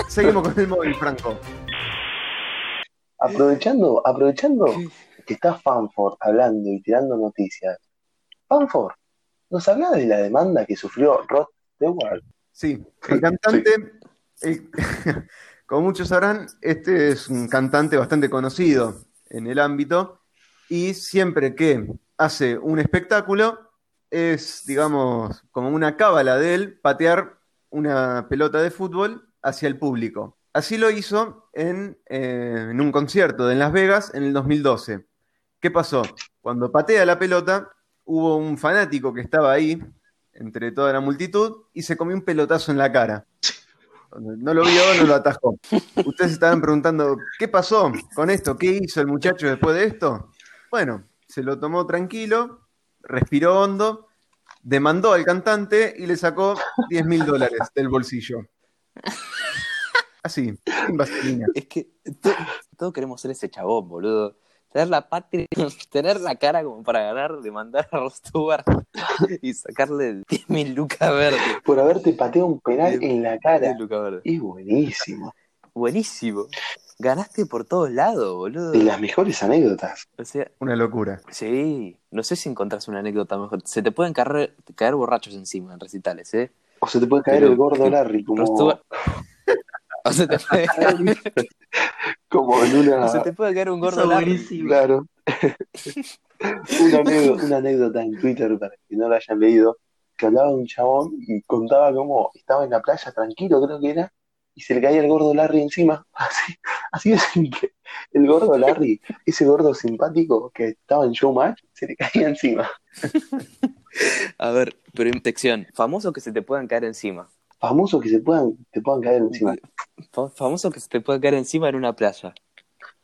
B: Seguimos con el móvil, Franco.
A: Aprovechando, aprovechando que está Fanford hablando y tirando noticias. Fanford, ¿nos habla de la demanda que sufrió Rod Stewart?
B: Sí, el cantante, el- como muchos sabrán, este es un cantante bastante conocido en el ámbito y siempre que hace un espectáculo es, digamos, como una cábala de él patear una pelota de fútbol hacia el público. Así lo hizo en, eh, en un concierto de Las Vegas en el 2012. ¿Qué pasó? Cuando patea la pelota, hubo un fanático que estaba ahí, entre toda la multitud, y se comió un pelotazo en la cara. No lo vio, no lo atajó. Ustedes estaban preguntando, ¿qué pasó con esto? ¿Qué hizo el muchacho después de esto? Bueno, se lo tomó tranquilo, respiró hondo, demandó al cantante y le sacó 10 mil dólares del bolsillo. Así, vaselina.
D: Es que to- todos queremos ser ese chabón, boludo. Tener la patria, tener la cara como para ganar, demandar a Ross Stewart y sacarle 10.000 lucas verdes.
A: Por haberte pateado un penal en la cara.
D: 10 lucas verdes.
A: Es buenísimo.
D: Buenísimo. Ganaste por todos lados, boludo.
A: De las mejores anécdotas.
D: O sea,
B: Una locura.
D: sí. No sé si encontrás una anécdota mejor. Se te pueden caer, caer borrachos encima en recitales, ¿eh?
A: O se te puede caer
D: Pero-
A: el gordo Larry como.
D: O se te puede,
A: como en una...
D: o se te puede caer un gordo
C: buenísimo.
A: Claro. una, anécdota, una anécdota en Twitter para que no la hayan leído, que hablaba de un chabón y contaba cómo estaba en la playa tranquilo, creo que era, y se le caía el gordo Larry encima. Así, así de simple. El gordo Larry, ese gordo simpático que estaba en Showmatch, se le caía encima.
D: A ver, pero infección. Famoso que se te puedan caer encima.
A: Famosos que se puedan, te puedan caer encima.
D: Fa- Famoso que se te pueda caer encima en una playa.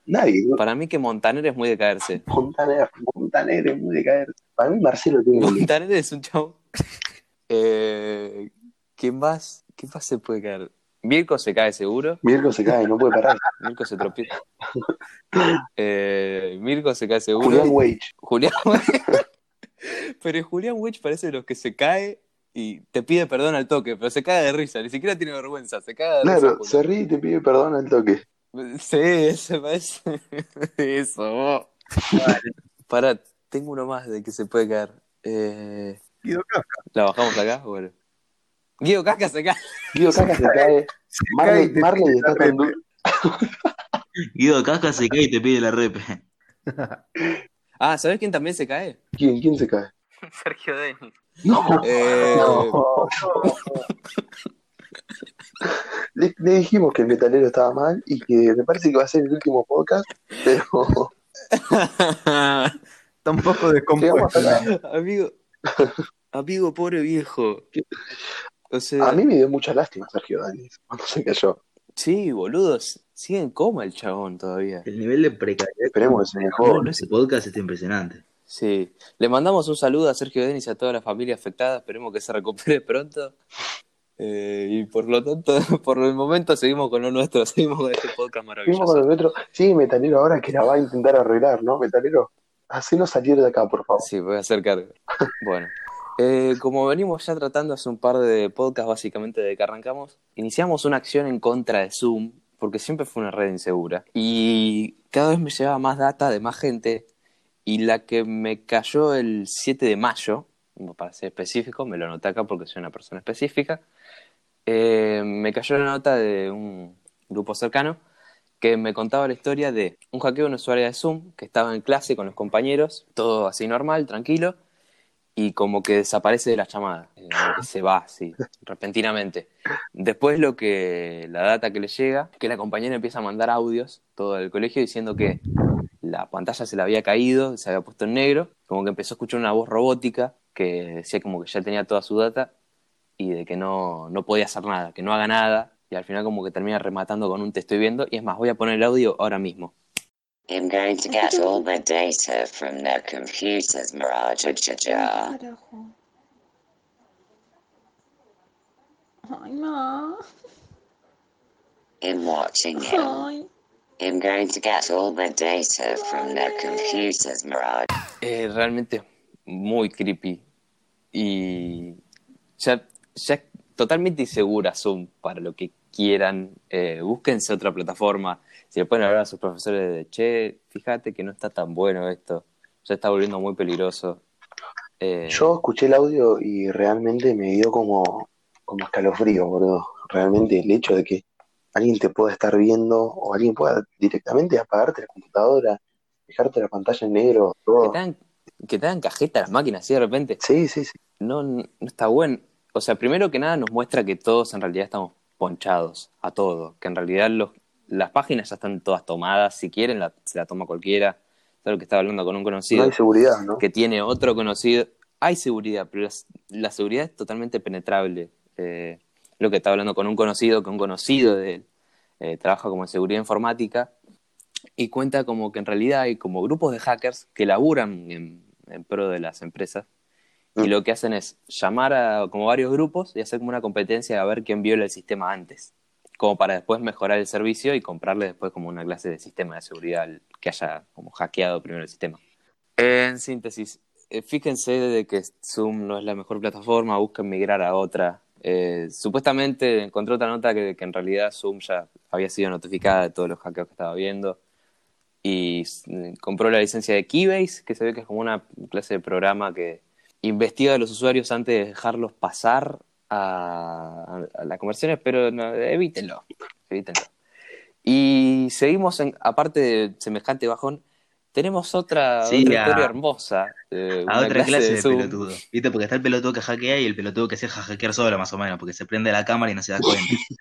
A: Nadie.
D: Para mí que Montaner es muy de caerse.
A: Montaner, Montaner es muy de caer. Para mí Marcelo tiene
D: Montaner es un chavo. Eh, ¿Quién más? ¿Quién más se puede caer? Mirko se cae seguro.
A: Mirko se cae, no puede parar.
D: Mirko se tropieza. Eh, Mirko se cae seguro.
A: Julián Wage.
D: Julián Pero Julián Witch parece de los que se cae y te pide perdón al toque, pero se cae de risa, ni siquiera tiene vergüenza, se cae de risa.
A: Claro, se ríe y te pide perdón al toque.
D: Sí, se parece. Eso. Para, tengo uno más de que se puede caer. Eh,
B: Guido Kafka.
D: ¿La bajamos acá? Bueno. Guido Casca se cae.
A: Guido Caca se cae.
B: Se
A: Marley,
B: cae
A: Marley está con
C: Guido Casca se cae y te pide la repe.
D: Ah, ¿sabés quién también se cae?
A: ¿Quién? ¿Quién se cae?
D: Sergio Denis.
A: No.
D: Eh,
A: No. Le, le dijimos que el metalero estaba mal y que me parece que va a ser el último podcast, pero
B: Está un poco
A: llegamos
B: descompuesto.
D: amigo, amigo, pobre viejo. O sea,
A: A mí me dio mucha lástima Sergio Danis cuando se cayó.
D: sí, boludos, sigue en coma el chabón todavía.
C: El nivel de precariedad
A: Esperemos que se mejore.
C: ese podcast está impresionante.
D: Sí, le mandamos un saludo a Sergio Denis y a toda la familia afectada, esperemos que se recupere pronto. Eh, y por lo tanto, por el momento seguimos con lo nuestro, seguimos con este podcast maravilloso.
A: con el metro. Sí, metalero ahora que la va a intentar arreglar, ¿no? Metalero, hacenos salir de acá, por favor.
D: Sí, voy a hacer cargo. Bueno, eh, como venimos ya tratando hace un par de podcasts, básicamente de que arrancamos, iniciamos una acción en contra de Zoom, porque siempre fue una red insegura. Y cada vez me llevaba más data de más gente, y la que me cayó el 7 de mayo, para ser específico, me lo anoté acá porque soy una persona específica, eh, me cayó la nota de un grupo cercano que me contaba la historia de un hackeo de una usuaria de Zoom que estaba en clase con los compañeros, todo así normal, tranquilo, y como que desaparece de la llamada, eh, se va así, repentinamente. Después lo que, la data que le llega, que la compañera empieza a mandar audios, todo el colegio, diciendo que la pantalla se le había caído, se había puesto en negro, como que empezó a escuchar una voz robótica que decía como que ya tenía toda su data y de que no, no podía hacer nada, que no haga nada, y al final como que termina rematando con un te estoy viendo, y es más, voy a poner el audio ahora mismo.
E: I'm going to get all the data from the computers, Mirage.
F: Carajo. Ay, no.
E: I'm watching him. I'm going to get all the data from the computers, Mirage.
D: Eh, realmente muy creepy. Y ya, ya es totalmente insegura Zoom para lo que quieran. Eh, búsquense otra plataforma. Si le pueden hablar a sus profesores de, che, fíjate que no está tan bueno esto. Ya está volviendo muy peligroso. Eh,
A: Yo escuché el audio y realmente me dio como, como escalofrío, boludo. Realmente el hecho de que alguien te pueda estar viendo o alguien pueda directamente apagarte la computadora, dejarte la pantalla en negro,
D: que
A: todo.
D: te hagan, que te hagan cajeta las máquinas así de repente.
A: Sí, sí, sí.
D: No, no está bueno. O sea, primero que nada nos muestra que todos en realidad estamos ponchados a todo. Que en realidad los, las páginas ya están todas tomadas. Si quieren, la- se la toma cualquiera. Es lo que estaba hablando con un
A: No
D: conocido
A: hay seguridad, ¿no?
D: que tiene otro conocido. Hay seguridad, pero la, la seguridad es totalmente penetrable. Eh, lo que estaba hablando con un conocido, que un conocido de él eh, trabaja como en seguridad informática y cuenta como que en realidad hay como grupos de hackers que laburan en, en pro de las empresas y
A: Mm.
D: lo que hacen es llamar a como varios grupos y hacer como una competencia a ver quién viola el sistema antes, como para después mejorar el servicio y comprarle después como una clase de sistema de seguridad que haya como hackeado primero el sistema. En síntesis, eh, fíjense de que Zoom no es la mejor plataforma, busquen migrar a otra. Eh, supuestamente encontré otra nota que, en realidad Zoom ya había sido notificada de todos los hackeos que estaba viendo y mm, compró la licencia de Keybase, que se ve que es como una clase de programa que investiga a los usuarios antes de dejarlos pasar a, a las conversiones, pero no, evítenlo, evítenlo. Y seguimos, en, aparte de semejante bajón, tenemos otra,
C: Sí,
D: otra
C: a-
D: historia hermosa. de
C: A otra clase de
D: Zoom.
C: pelotudo. ¿Viste? Porque está el pelotudo que hackea y el pelotudo que se deja hackear solo, más o menos, porque se prende la cámara y no se da cuenta.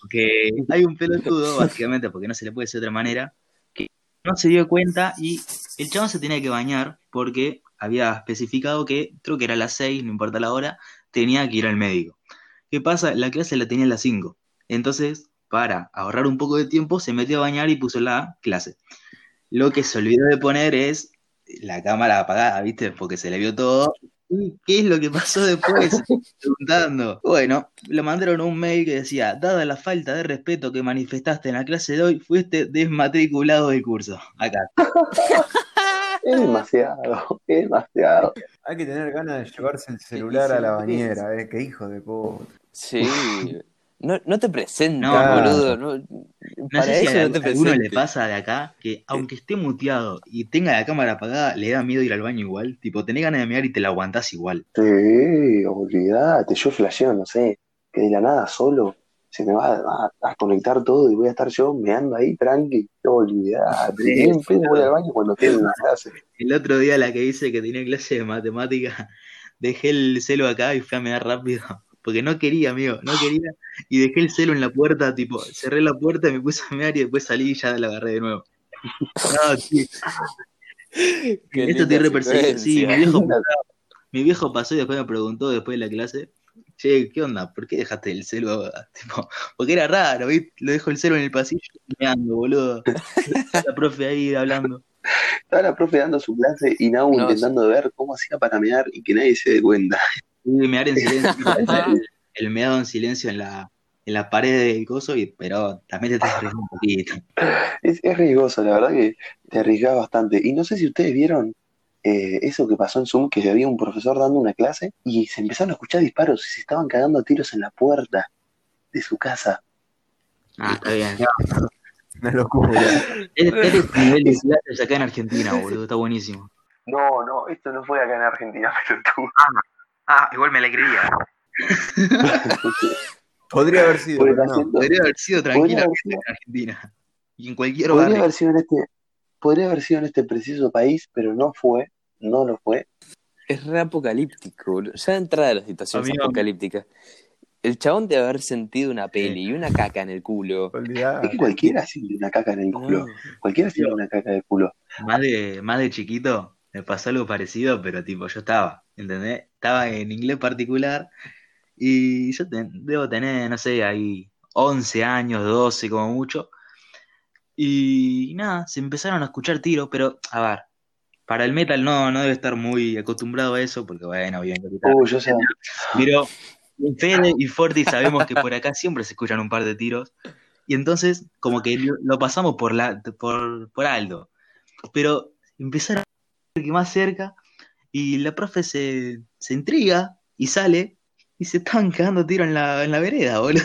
C: Porque hay un pelotudo, básicamente, porque no se le puede decir de otra manera, que no se dio cuenta y el chabón se tenía que bañar porque había especificado que, creo que era a las 6, no importa la hora, tenía que ir al médico. ¿Qué pasa? La clase la tenía a las 5. Entonces, para ahorrar un poco de tiempo, se metió a bañar y puso la clase. Lo que se olvidó de poner es la cámara apagada, ¿viste? Porque se le vio todo ¿Y ¿Qué es lo que pasó después? Preguntando. Bueno, le mandaron un mail que decía, dada la falta de respeto que manifestaste en la clase de hoy, fuiste desmatriculado del curso. Acá.
A: Es demasiado, es demasiado.
B: Hay que tener ganas de llevarse el celular a la bañera, eh. Qué hijo de puta.
D: Sí. No, no te presentes,
C: No,
D: boludo. No,
C: No
D: para
C: sé si
D: eso
C: a,
D: no te
C: a alguno le pasa de acá que aunque esté muteado y tenga la cámara apagada, le da miedo ir al baño igual. Tipo, tenés ganas de mirar y te la aguantás igual.
A: Sí, olvídate, yo flasheo, no sé, que de la nada solo se me va a, a conectar todo y voy a estar yo meando ahí tranqui. Olvídate,
C: Sí,
A: pedo voy al baño cuando en la clase.
C: El otro día la que hice que tenía clase de matemática, dejé el celo acá y fui a mear rápido. Porque no quería, amigo, no quería. Y dejé el celo en la puerta, tipo, cerré la puerta, me puse a mear y después salí y ya la agarré de nuevo. No, sí,
D: Qué
C: esto estoy
D: linda
C: re perseguido. Sí, mi viejo, mi viejo pasó y después me preguntó después de la clase, che, ¿qué onda? ¿Por qué dejaste el celo? Tipo, porque era raro, ¿viste? Lo dejo el celo en el pasillo meando, boludo. La profe ahí hablando.
A: Estaba la profe dando su clase y Nau
D: No,
A: intentando ver cómo hacía para mear y que nadie se dé cuenta.
C: Y mear en silencio, el, meado en silencio en la, en la pared del coso, y, pero también te estás riendo un poquito.
A: Es, es riesgoso, la verdad que te arriesgás bastante. Y no sé si ustedes vieron eh, eso que pasó en Zoom, que había un profesor dando una clase y se empezaron a escuchar disparos y se estaban cagando a tiros en la puerta de su casa.
C: Ah, está bien.
B: Una locura.
C: Este este es el nivel de clases acá en Argentina, boludo, está buenísimo.
A: No, no, esto no fue acá en Argentina, pero tú.
C: Ah, igual me la creía.
B: Podría haber sido, no.
C: Podría haber sido tranquilamente en Argentina. Y en cualquier
A: podría
C: barrio.
A: haber sido en este, podría haber sido en este preciso país, pero no fue, no lo fue.
D: Es re apocalíptico, boludo. Ya de entrada de las situaciones
C: Amigo.
D: apocalípticas. El chabón debe haber sentido una peli y una caca en el culo.
A: Es que cualquiera siente una caca en el culo.
D: No.
A: Cualquiera siente una caca en el culo.
C: Más de, más de chiquito me pasó algo parecido, pero tipo, yo estaba, ¿entendés? Estaba en inglés particular y yo te- debo tener, no sé, ahí 11 años, 12 como mucho. Y nada, se empezaron a escuchar tiros, pero a ver, para el metal no, no debe estar muy acostumbrado a eso, porque bueno, bien.
A: Uy, yo sé.
C: Pero Fede y Forti sabemos que por acá siempre se escuchan un par de tiros. Y entonces, como que lo, pasamos por, la, por, por alto. Pero empezaron a que más cerca y la profe se, se intriga y sale y se estaban cagando tiros en la, en la vereda, boludo.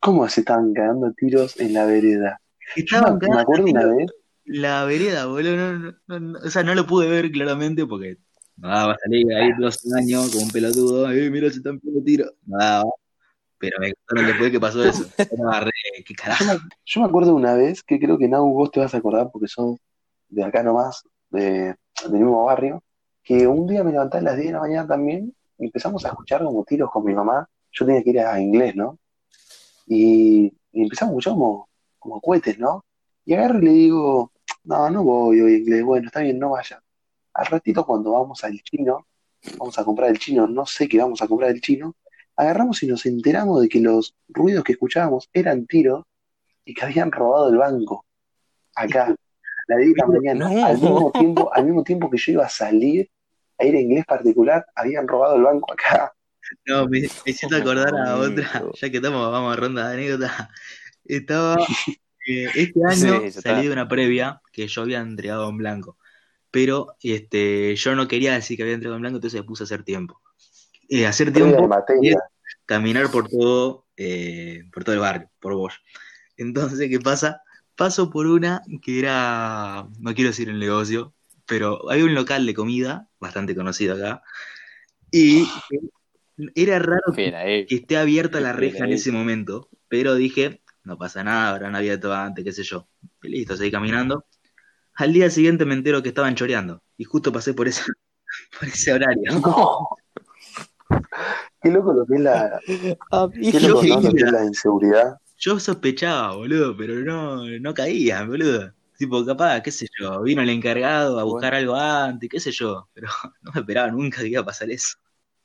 A: ¿Cómo se estaban cagando tiros en la vereda?
C: Estaban
A: me, me
C: cagando
A: acuerdo una vez,
C: la vereda, boludo. No, no, no, no, o sea, no lo pude ver claramente porque no daba salir ahí todos un año como un pelotudo. Eh, mira, se están pegando tiros. No daba. Pero me contaron después que pasó eso. Qué
A: yo
C: carajo.
A: me, yo me acuerdo una vez que creo que Nau vos te vas a acordar porque sos de acá nomás, de, del mismo barrio, que un día me levanté a las 10 de la mañana también y empezamos a escuchar como tiros con mi mamá. Yo tenía que ir a inglés, ¿no? Y, empezamos a escuchar como, como cohetes, ¿no? Y agarro y le digo, no, no voy hoy a inglés, bueno, está bien, no vaya. Al ratito cuando vamos al chino, vamos a comprar el chino, no sé qué vamos a comprar el chino, agarramos y nos enteramos de que los ruidos que escuchábamos eran tiros y que habían robado el banco acá, las 10 de la mañana,
D: No.
A: al mismo tiempo, al mismo tiempo que yo iba a salir a ir a inglés particular, habían robado el banco acá.
C: No, me, me hiciste acordar a otra, ya que estamos, vamos a ronda de anécdotas. Estaba, eh, este año salí de una previa que yo había entregado en blanco, pero este, yo no quería decir que había entregado en blanco, entonces me puse a hacer tiempo. Eh, hacer tiempo caminar por todo, eh, por todo el barrio, por Bosch. Entonces, ¿qué pasa? Paso por una que era, no quiero decir el negocio, pero hay un local de comida bastante conocido acá, y era raro que,
D: eh.
C: que esté abierta la reja en
D: pena,
C: ese momento, pero dije, no pasa nada, habrán abierto antes, qué sé yo. Y listo, seguí caminando. Al día siguiente me entero que estaban choreando, y justo pasé por ese, por ese horario.
A: No. Qué loco lo que es la,
D: Amigo.
A: qué loco, lo que es la inseguridad.
C: Yo sospechaba, boludo, pero no, no caía, boludo. Tipo, capaz, qué sé yo, vino el encargado a buscar algo antes, qué sé yo, pero no me esperaba nunca que iba a pasar eso.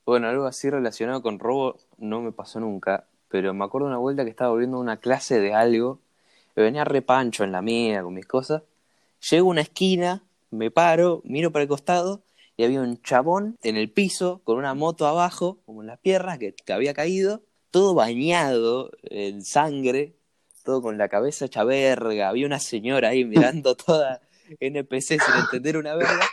D: Bueno, algo así relacionado con robo no me pasó nunca, pero me acuerdo una vuelta que estaba volviendo a una clase de algo, me venía repancho en la mía con mis cosas, llego a una esquina, me paro, miro para el costado y había un chabón en el piso con una moto abajo, como en las piernas, que, que había caído, todo bañado en sangre, todo con la cabeza hecha verga. Había una señora ahí mirando toda NPC sin entender una verga.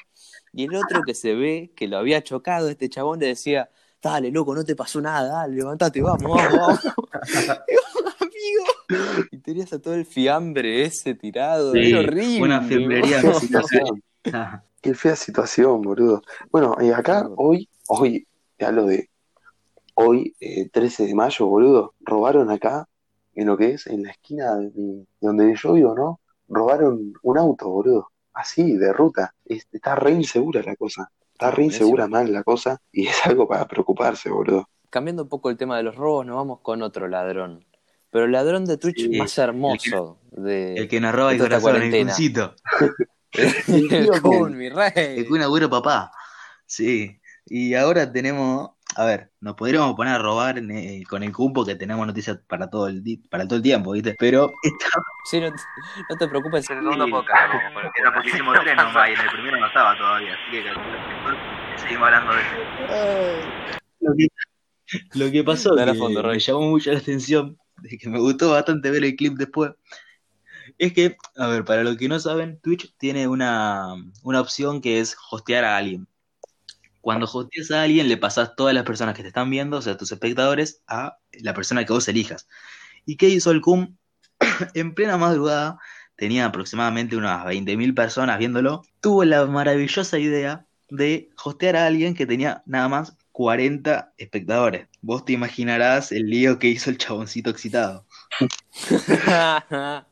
D: Y el otro que se ve que lo había chocado, este chabón le decía, dale, loco, no te pasó nada, dale, levantate, vamos, vamos, vamos. Y yo, amigo. Y tenías a todo el fiambre ese tirado,
C: Sí,
D: era horrible.
C: una fiambrería
D: boludo.
C: situación.
A: Qué fea situación, boludo. Bueno, y acá hoy, hoy, te hablo de hoy, eh, 13 de mayo, boludo, robaron acá, en lo que es, en la esquina de, mi- de donde yo vivo, ¿no? Robaron un auto, boludo. Así, de ruta. Es- está re insegura la cosa. Está re insegura mal la cosa y es algo para preocuparse, boludo.
D: Cambiando un poco el tema de los robos, nos vamos con otro ladrón. Pero el ladrón de Twitch
C: Sí,
D: más hermoso de
C: El que nos roba el corazón, el. Cuncito.
A: El
D: El Kun,
A: Kun.
D: mi
C: El
D: rey.
C: Kun Agüero papá. Sí. Y ahora tenemos, a ver, nos podríamos poner a robar eh, con el Kun porque tenemos noticias para todo el para todo el tiempo, ¿viste? Pero esta
D: Sí, no, te- no te preocupes, en el segundo podcast.
C: era hicimos tres nomás y en el primero no estaba todavía, así que seguimos hablando de eso. Lo que, lo que pasó que
D: fondo,
C: me llamó mucho la atención, de que me gustó bastante ver el clip después, es que, a ver, para los que no saben, Twitch tiene una, una opción que es hostear a alguien. Cuando hosteas a alguien, le pasas todas las personas que te están viendo, o sea, tus espectadores, a la persona que vos elijas. ¿Y qué hizo el CUM? en plena madrugada, tenía aproximadamente unas 20.000 personas viéndolo, tuvo la maravillosa idea de hostear a alguien que tenía nada más 40 espectadores. Vos te imaginarás el lío que hizo el chaboncito excitado.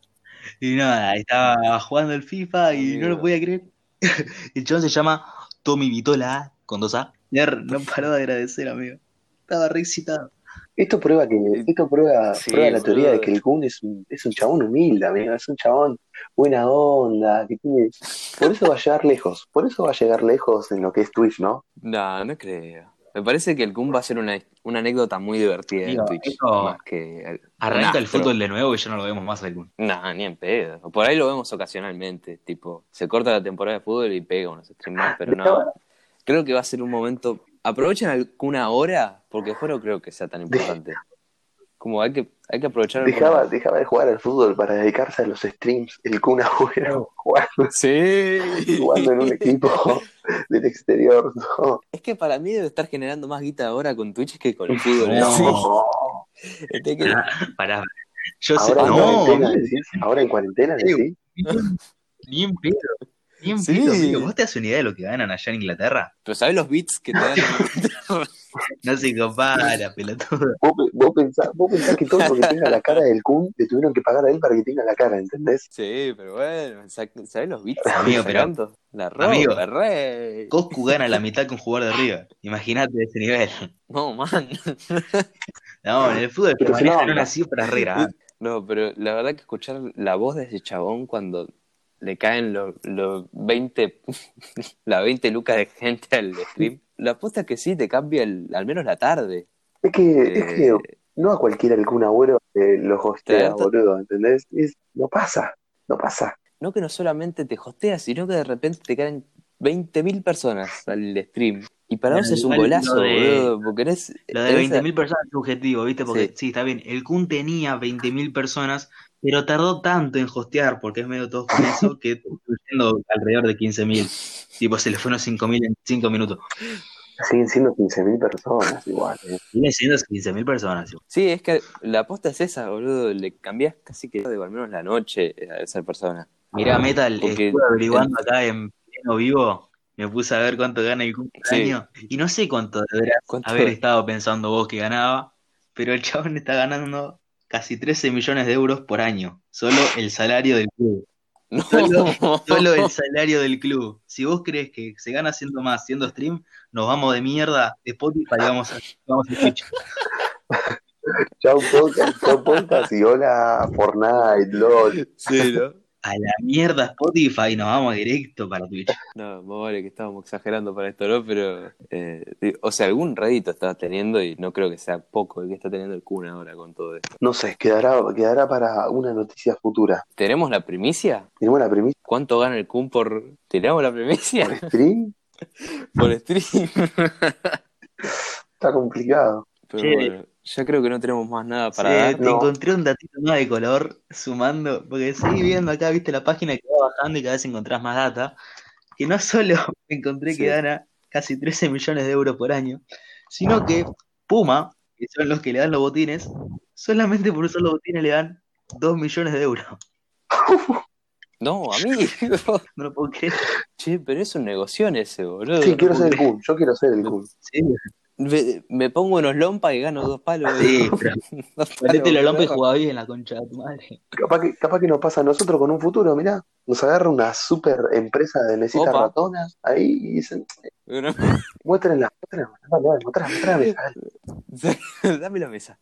C: Y nada, estaba jugando el FIFA y no lo podía creer. El chabón se llama Tommy Vitola con dos A. No paró de agradecer, amigo. Estaba re excitado.
A: Esto prueba que, esto prueba,
D: Sí,
A: prueba la teoría de que el Kun es un, es un chabón humilde, amigo, es un chabón buena onda, que tiene, por eso va a llegar lejos, por eso va a llegar lejos en lo que es Twitch, ¿no?
D: No, no creo. Me parece que el Kun va a ser una, una anécdota muy divertida en Twitch.
C: eso-
D: Más que el-
C: Arranca el fútbol de nuevo y ya no lo vemos más algún.
D: No, ni en pedo. Por ahí lo vemos ocasionalmente. Tipo, se corta la temporada de fútbol y pega unos streams más, pero no. Creo que va a ser un momento. Aprovechen alguna hora, porque después no creo que sea tan importante. Como hay que, hay que aprovechar.
A: Dejaba, dejaba de jugar al fútbol para dedicarse a los streams, el Kun Agüero jugando,
D: Sí.
A: jugando en un equipo del exterior, ¿no?
D: Es que para mí debe estar generando más guita ahora con Twitch que con el fútbol.
C: No.
D: Sí. Este que-
C: Pará. Yo sé.
A: Ahora en
C: No,
A: cuarentena decís, ahora en cuarentena decís,
C: ni en pedo.
D: Sí.
C: amigo. ¿Vos te das una idea de lo que ganan allá en Inglaterra?
D: Pero ¿sabes los beats que te dan?
C: No se compara, pelotudo.
A: vos, vos pensás, vos pensás que todo lo que tenga la cara del Kun le tuvieron que pagar a él para que tenga la cara, ¿entendés?
D: sí, pero bueno, sa- ¿sabes los beats?
C: Amigo, pero-?
D: La ropa,
C: amigo.
D: rey.
C: Coscu gana la mitad que un jugador de River. Imagínate ese nivel.
D: No, man.
C: No, en el fútbol manejan unas cifras re grandes.
D: No, pero la verdad que escuchar la voz de ese chabón cuando le caen los los 20, las 20 lucas de gente al stream, la apuesta es que sí, te cambia el- al menos la tarde.
A: Es que, es que
D: Eh,
A: no a cualquiera el Kun Agüero eh, lo hostea,
D: Te-
A: boludo, ¿entendés? Es- no pasa, no pasa.
D: no que no solamente te hostea, sino que de repente te caen 20.000 personas al stream. Y para vos es un golazo,
C: lo de-
D: boludo, porque eres...
C: Lo de
D: eres-
C: 20.000 personas es subjetivo, ¿viste? Porque
D: Sí.
C: sí. está bien. El Kun tenía 20.000 personas, pero tardó tanto en hostear, porque es medio todo con eso, que estuvo yendo alrededor de 15.000. Tipo, se le fueron 5.000 en 5 minutos.
A: Siguen siendo 15.000 personas igual. ¿eh?
C: Siguen siendo 15.000 personas. igual.
D: Sí, es que la aposta es esa, boludo, le cambiás casi que de al menos la noche a esa persona.
C: Mirá, Metal,
D: Porque-
C: estuve averiguando acá en pleno vivo. Me puse a ver cuánto gana el
D: Sí.
C: año. Y no sé cuánto deberás
D: ¿Cuánto?
C: haber estado pensando vos que ganaba, pero el chabón está ganando casi 13 millones de euros por año. Solo el salario del club.
D: No,
C: Solo, solo el salario del club. Si vos crees que se gana haciendo más, haciendo stream, nos vamos de mierda de Spotify y vamos a, vamos a Twitch.
A: Chau podcast, chau podcast y hola Fortnite, LOL.
D: Sí, ¿no?
C: A la mierda Spotify, nos vamos directo para Twitch.
D: No, más vale que estábamos exagerando para esto, ¿no? Pero, eh, o sea, algún rédito está teniendo y no creo que sea poco el que está teniendo el Kun ahora con todo esto.
A: No sé, quedará, quedará para una noticia futura.
D: ¿Tenemos la primicia?
A: ¿Tenemos la primicia
D: ¿Cuánto gana el Kun por... ¿Tenemos la primicia?
A: por stream?
D: por stream.
A: Está complicado.
D: Pero bueno, ya creo que no tenemos más nada para
C: Sí,
D: dar.
C: te
A: No.
C: encontré un datito más de color sumando, porque seguí viendo acá, viste la página que va bajando y cada vez encontrás más data. Que no solo encontré
D: Sí.
C: que gana casi 13 millones de euros por año, sino que Puma, que son los que le dan los botines, solamente por usar los botines le dan 2 millones de euros.
D: No, a mí.
C: No lo puedo creer.
D: che, pero es un negocio ese, boludo.
A: Sí, quiero ser el Kun. Yo quiero ser el Kun.
C: Sí,
D: Me, me pongo unos lompas y gano dos palos.
C: sí, pero
D: Dos palos,
C: ponete la lompa y jugá bien la concha de tu madre.
A: Capaz que, capaz que nos pasa a nosotros con un futuro, mirá. Nos agarra una super empresa de mesitas
D: Opa.
A: ratonas ahí y dicen,
D: Bueno,
A: muéstrenla, muéstrenla, muéstrenla, muéstrenla, dale".
D: Dame la mesa.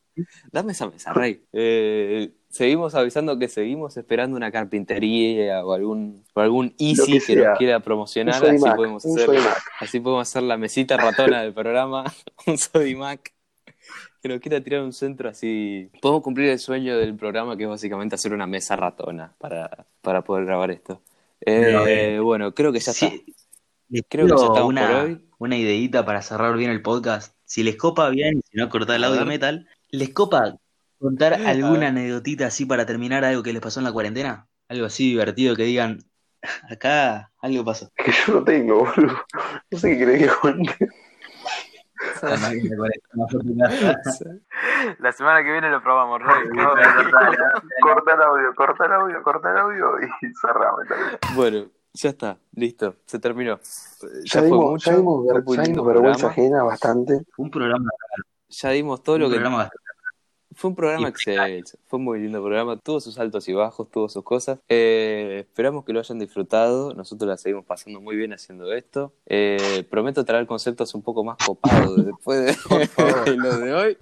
D: Dame esa mesa, Rey. Eh, seguimos avisando que seguimos esperando una carpintería o algún, o algún Easy
A: que
D: nos quiera
A: Un
D: promocionar. Así podemos, hacer, así podemos hacer la mesita ratona del programa. Un Sodimac. Que nos quiera tirar un centro así. Podemos cumplir el sueño del programa que es básicamente hacer una mesa ratona para, para poder grabar esto. Eh,
C: eh,
D: bueno, creo que ya está.
C: Sí,
D: Creo que ya estamos
C: una,
D: por hoy.
C: una ideita para cerrar bien el podcast. Si les copa bien, si no cortar el audio metal, ¿les copa contar alguna
D: ver.
C: anécdotita así para terminar algo que les pasó en la cuarentena? Algo así divertido que digan, acá algo pasó.
A: Que yo no tengo, boludo. No sé qué querés que cuente.
D: La semana que viene lo probamos, Rey.
A: Corta el audio, corta el audio, corta el audio y también.
D: Bueno, ya está, listo, se terminó.
A: Ya,
D: Ya, fue
A: dimos,
D: mucho,
A: ya dimos, ya vergüenza
D: programa.
A: ajena bastante.
C: Un programa,
D: Ya dimos todo
C: un
D: lo que. Fue un programa excelente, fue un muy lindo programa, tuvo sus altos y bajos, tuvo sus cosas. Eh, esperamos que lo hayan disfrutado, nosotros la seguimos pasando muy bien haciendo esto. Eh, prometo traer conceptos un poco más copados después de, de lo de hoy.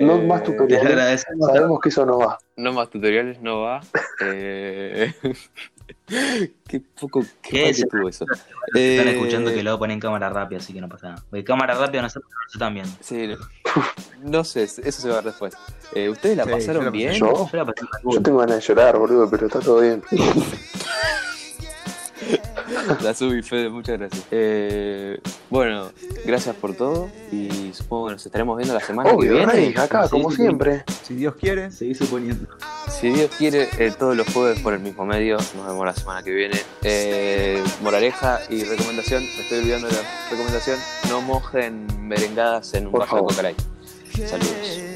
A: No
D: Eh,
A: más
C: Les
A: tutoriales. Sabemos que eso no va.
D: No más tutoriales, no va. Qué poco
C: ¿Qué es?
D: que tuvo eso.
C: que están
D: Eh,
C: escuchando que lo voy a poner en cámara rápida, así que no pasa nada. Porque cámara rápida nosotros también.
D: Sí, no, no sé, eso se va a ver después. Eh, ¿Ustedes la
B: Sí,
D: pasaron bien?
A: ¿Yo?
C: Yo la pasé mal.
A: Yo tengo ganas de llorar, boludo, pero está todo bien.
D: La subí, Fede, muchas gracias. Eh, bueno, gracias por todo y supongo que nos estaremos viendo la semana que
A: Obvio,
D: viene.
A: Rey, acá, como siempre.
B: Si Dios quiere.
C: Seguí suponiendo.
D: Si Dios quiere, eh, todos los jueves por el mismo medio. Nos vemos la semana que viene. Eh, moraleja y recomendación, me estoy olvidando de la recomendación. No mojen merengadas en un
A: Por
D: coca Light. Saludos.